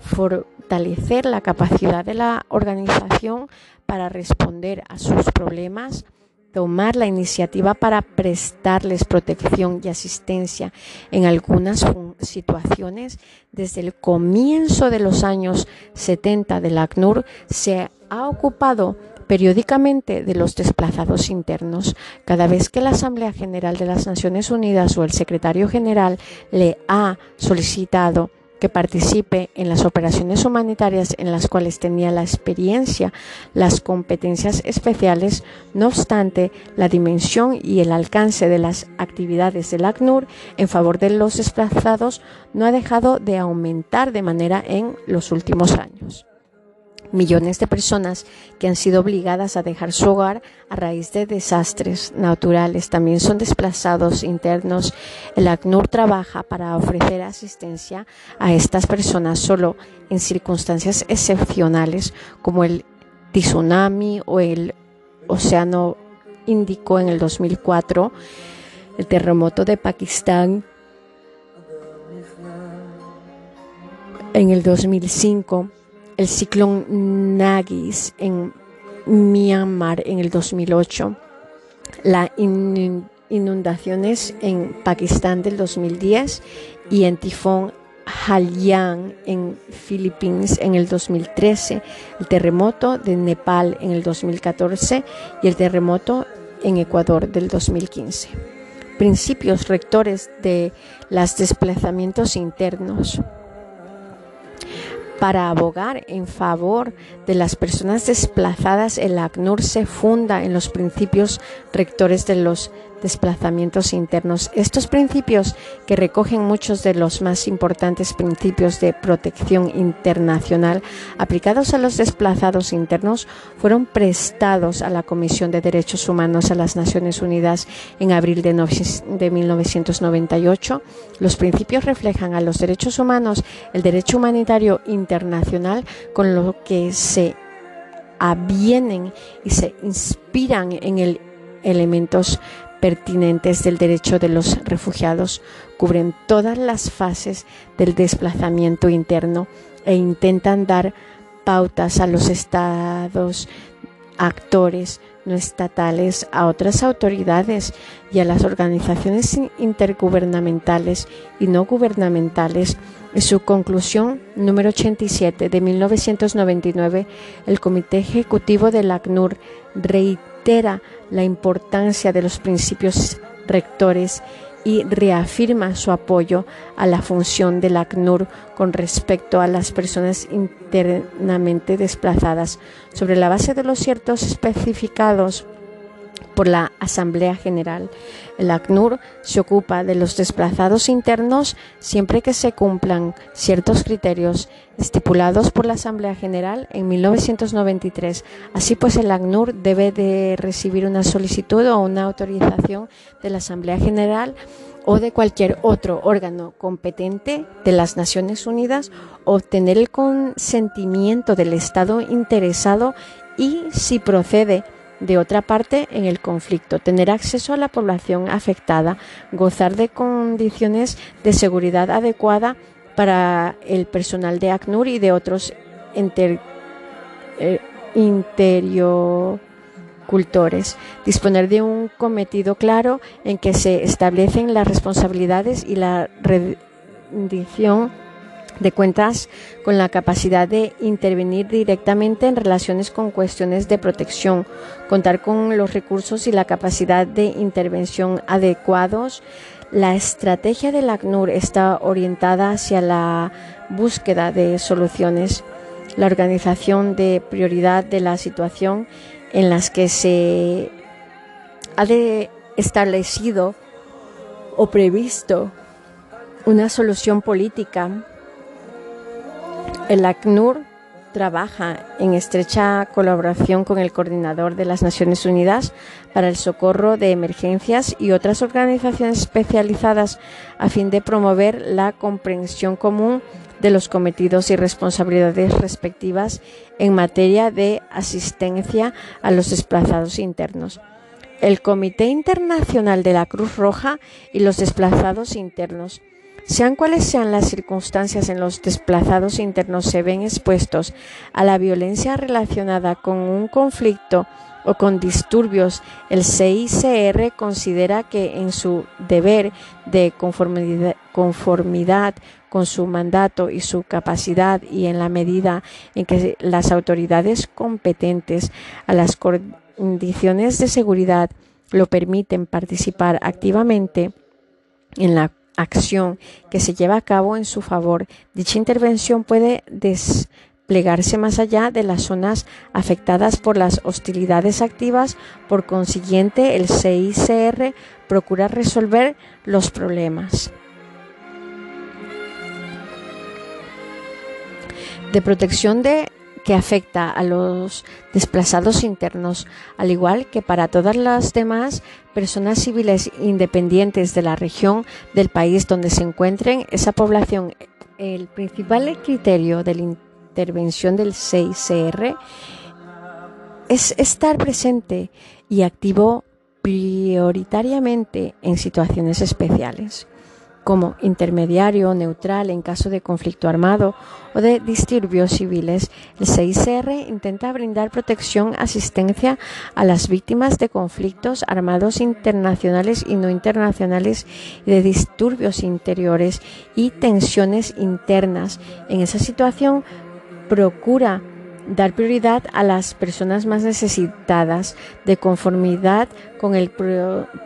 fortalecer la capacidad de la organización para responder a sus problemas, tomar la iniciativa para prestarles protección y asistencia en algunas situaciones. Desde el comienzo de los años 70 del ACNUR se ha ocupado periódicamente de los desplazados internos. Cada vez que la Asamblea General de las Naciones Unidas o el secretario general le ha solicitado que participe en las operaciones humanitarias en las cuales tenía la experiencia, las competencias especiales, no obstante, la dimensión y el alcance de las actividades del ACNUR en favor de los desplazados no ha dejado de aumentar de manera en los últimos años millones de personas que han sido obligadas a dejar su hogar a raíz de desastres naturales. También son desplazados internos. El ACNUR trabaja para ofrecer asistencia a estas personas solo en circunstancias excepcionales como el tsunami o el océano Índico en el 2004, el terremoto de Pakistán en el 2005 el ciclón Nagis en Myanmar en el 2008, las inundaciones en Pakistán del 2010 y en tifón Haiyan en Filipinas en el 2013, el terremoto de Nepal en el 2014 y el terremoto en Ecuador del 2015. Principios rectores de los desplazamientos internos para abogar en favor de las personas desplazadas, el ACNUR se funda en los principios rectores de los desplazamientos internos. Estos principios, que recogen muchos de los más importantes principios de protección internacional aplicados a los desplazados internos, fueron prestados a la Comisión de Derechos Humanos a las Naciones Unidas en abril de, 1998. Los principios reflejan a los derechos humanos, el derecho humanitario internacional, con lo que se avienen y se inspiran en el elementos pertinentes del derecho de los refugiados, cubren todas las fases del desplazamiento interno e intentan dar pautas a los estados, actores no estatales, a otras autoridades y a las organizaciones intergubernamentales y no gubernamentales. En su conclusión número 87 de 1999, el Comité Ejecutivo del ACNUR reitera la importancia de los principios rectores y reafirma su apoyo a la función del ACNUR con respecto a las personas internamente desplazadas. Sobre la base de los ciertos especificados por la Asamblea General. El ACNUR se ocupa de los desplazados internos siempre que se cumplan ciertos criterios estipulados por la Asamblea General en 1993. Así pues, el ACNUR debe de recibir una solicitud o una autorización de la Asamblea General o de cualquier otro órgano competente de las Naciones Unidas, obtener el consentimiento del Estado interesado y, si procede, de otra parte, en el conflicto, tener acceso a la población afectada, gozar de condiciones de seguridad adecuada para el personal de ACNUR y de otros inter, eh, disponer de un cometido claro en que se establecen las responsabilidades y la rendición de cuentas con la capacidad de intervenir directamente en relaciones con cuestiones de protección, contar con los recursos y la capacidad de intervención adecuados. La estrategia del ACNUR está orientada hacia la búsqueda de soluciones, la organización de prioridad de la situación en las que se ha establecido o previsto una solución política el ACNUR trabaja en estrecha colaboración con el coordinador de las Naciones Unidas para el socorro de emergencias y otras organizaciones especializadas a fin de promover la comprensión común de los cometidos y responsabilidades respectivas en materia de asistencia a los desplazados internos. El Comité Internacional de la Cruz Roja y los Desplazados Internos sean cuales sean las circunstancias en los desplazados internos se ven expuestos a la violencia relacionada con un conflicto o con disturbios, el CICR considera que en su deber de conformidad, conformidad, con su mandato y su capacidad y en la medida en que las autoridades competentes a las condiciones de seguridad lo permiten participar activamente en la acción que se lleva a cabo en su favor. Dicha intervención puede desplegarse más allá de las zonas afectadas por las hostilidades activas. Por consiguiente, el CICR procura resolver los problemas. de protección de que afecta a los desplazados internos, al igual que para todas las demás personas civiles independientes de la región del país donde se encuentren esa población. El principal criterio de la intervención del CICR es estar presente y activo prioritariamente en situaciones especiales como intermediario neutral en caso de conflicto armado o de disturbios civiles, el CICR intenta brindar protección, asistencia a las víctimas de conflictos armados internacionales y no internacionales de disturbios interiores y tensiones internas. En esa situación procura dar prioridad a las personas más necesitadas de conformidad con el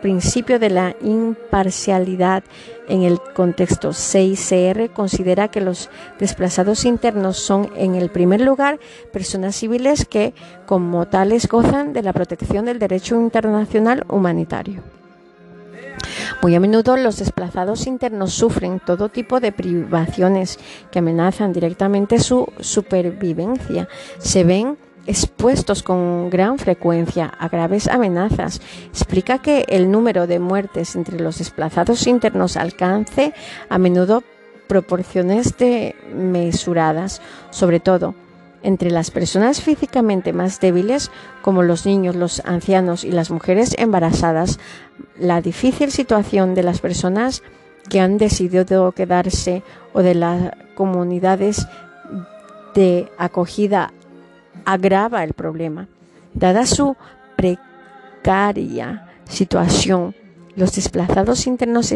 principio de la imparcialidad en el contexto CICR considera que los desplazados internos son en el primer lugar personas civiles que como tales gozan de la protección del derecho internacional humanitario. Muy a menudo los desplazados internos sufren todo tipo de privaciones que amenazan directamente su supervivencia. Se ven expuestos con gran frecuencia a graves amenazas. Explica que el número de muertes entre los desplazados internos alcance a menudo proporciones mesuradas, sobre todo entre las personas físicamente más débiles, como los niños, los ancianos y las mujeres embarazadas, la difícil situación de las personas que han decidido quedarse o de las comunidades de acogida agrava el problema. Dada su precaria situación, los desplazados internos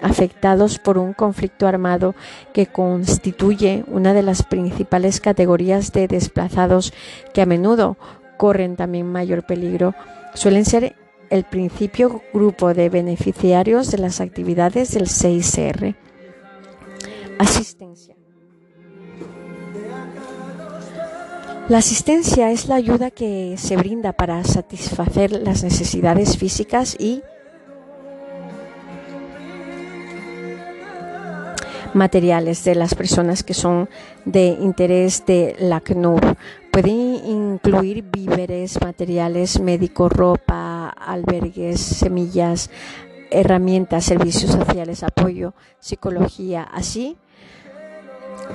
afectados por un conflicto armado que constituye una de las principales categorías de desplazados que a menudo corren también mayor peligro, suelen ser el principio grupo de beneficiarios de las actividades del 6R. Asistencia. La asistencia es la ayuda que se brinda para satisfacer las necesidades físicas y materiales de las personas que son de interés de la ACNUR. Pueden incluir víveres, materiales médicos, ropa, albergues, semillas, herramientas, servicios sociales, apoyo, psicología, así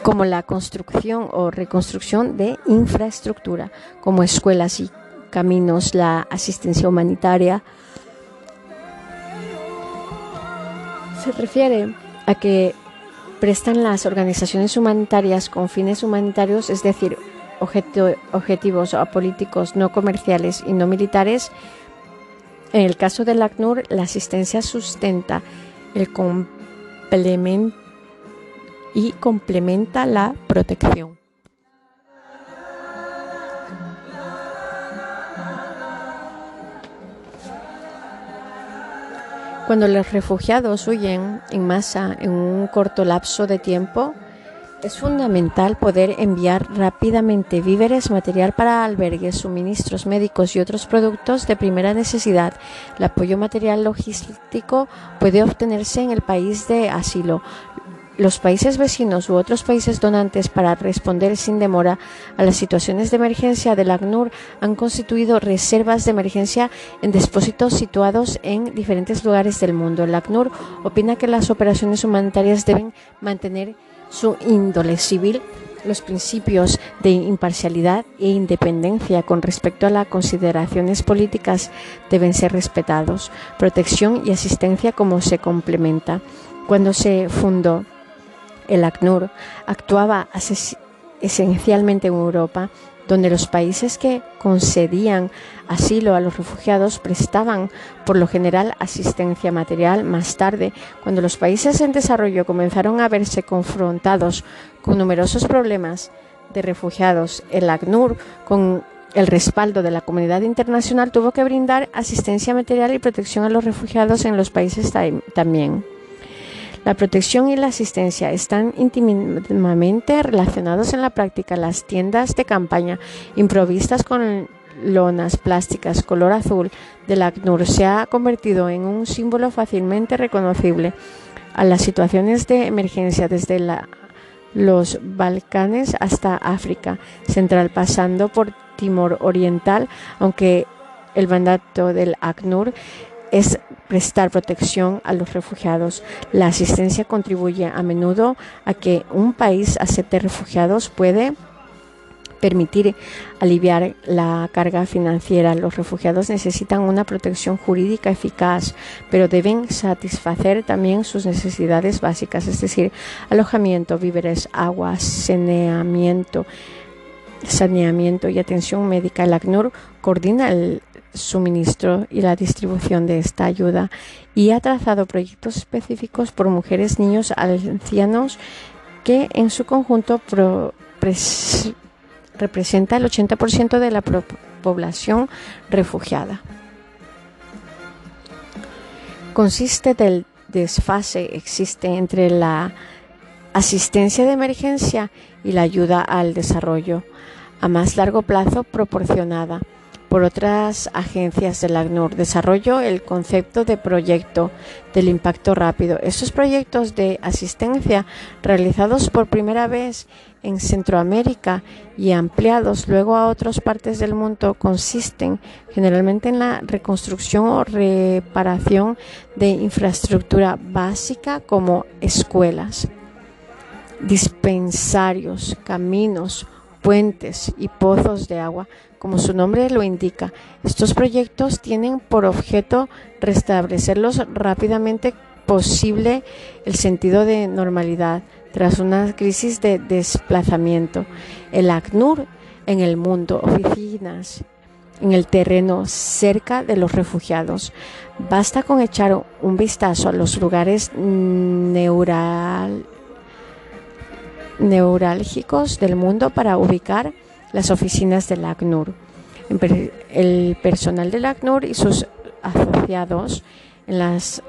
como la construcción o reconstrucción de infraestructura, como escuelas y caminos, la asistencia humanitaria. Se refiere a que prestan las organizaciones humanitarias con fines humanitarios, es decir, objetivos políticos no comerciales y no militares. En el caso del ACNUR, la asistencia sustenta el complemento y complementa la protección. Cuando los refugiados huyen en masa en un corto lapso de tiempo, es fundamental poder enviar rápidamente víveres, material para albergues, suministros médicos y otros productos de primera necesidad. El apoyo material logístico puede obtenerse en el país de asilo, los países vecinos u otros países donantes para responder sin demora a las situaciones de emergencia del ACNUR han constituido reservas de emergencia en depósitos situados en diferentes lugares del mundo. El ACNUR opina que las operaciones humanitarias deben mantener su índole civil, los principios de imparcialidad e independencia con respecto a las consideraciones políticas deben ser respetados. Protección y asistencia como se complementa. Cuando se fundó el ACNUR actuaba esencialmente en Europa, donde los países que concedían asilo a los refugiados prestaban por lo general asistencia material. Más tarde, cuando los países en desarrollo comenzaron a verse confrontados con numerosos problemas de refugiados, el ACNUR, con el respaldo de la comunidad internacional, tuvo que brindar asistencia material y protección a los refugiados en los países también. La protección y la asistencia están íntimamente relacionados en la práctica. Las tiendas de campaña improvistas con lonas plásticas color azul del ACNUR se ha convertido en un símbolo fácilmente reconocible a las situaciones de emergencia desde los Balcanes hasta África Central, pasando por Timor Oriental, aunque el mandato del ACNUR es prestar protección a los refugiados. La asistencia contribuye a menudo a que un país acepte refugiados puede permitir aliviar la carga financiera. Los refugiados necesitan una protección jurídica eficaz, pero deben satisfacer también sus necesidades básicas, es decir, alojamiento, víveres, agua, saneamiento, saneamiento y atención médica. El ACNUR coordina el suministro y la distribución de esta ayuda y ha trazado proyectos específicos por mujeres, niños, ancianos que en su conjunto representa el 80% de la población refugiada. Consiste del desfase existe entre la asistencia de emergencia y la ayuda al desarrollo a más largo plazo proporcionada por otras agencias del ACNUR. Desarrollo el concepto de proyecto del impacto rápido. Estos proyectos de asistencia realizados por primera vez en Centroamérica y ampliados luego a otras partes del mundo consisten generalmente en la reconstrucción o reparación de infraestructura básica como escuelas, dispensarios, caminos, puentes y pozos de agua. Como su nombre lo indica, estos proyectos tienen por objeto restablecerlos rápidamente posible el sentido de normalidad tras una crisis de desplazamiento. El ACNUR en el mundo, oficinas en el terreno cerca de los refugiados. Basta con echar un vistazo a los lugares neurálgicos del mundo para ubicar las oficinas del ACNUR. El personal del ACNUR y sus asociados en las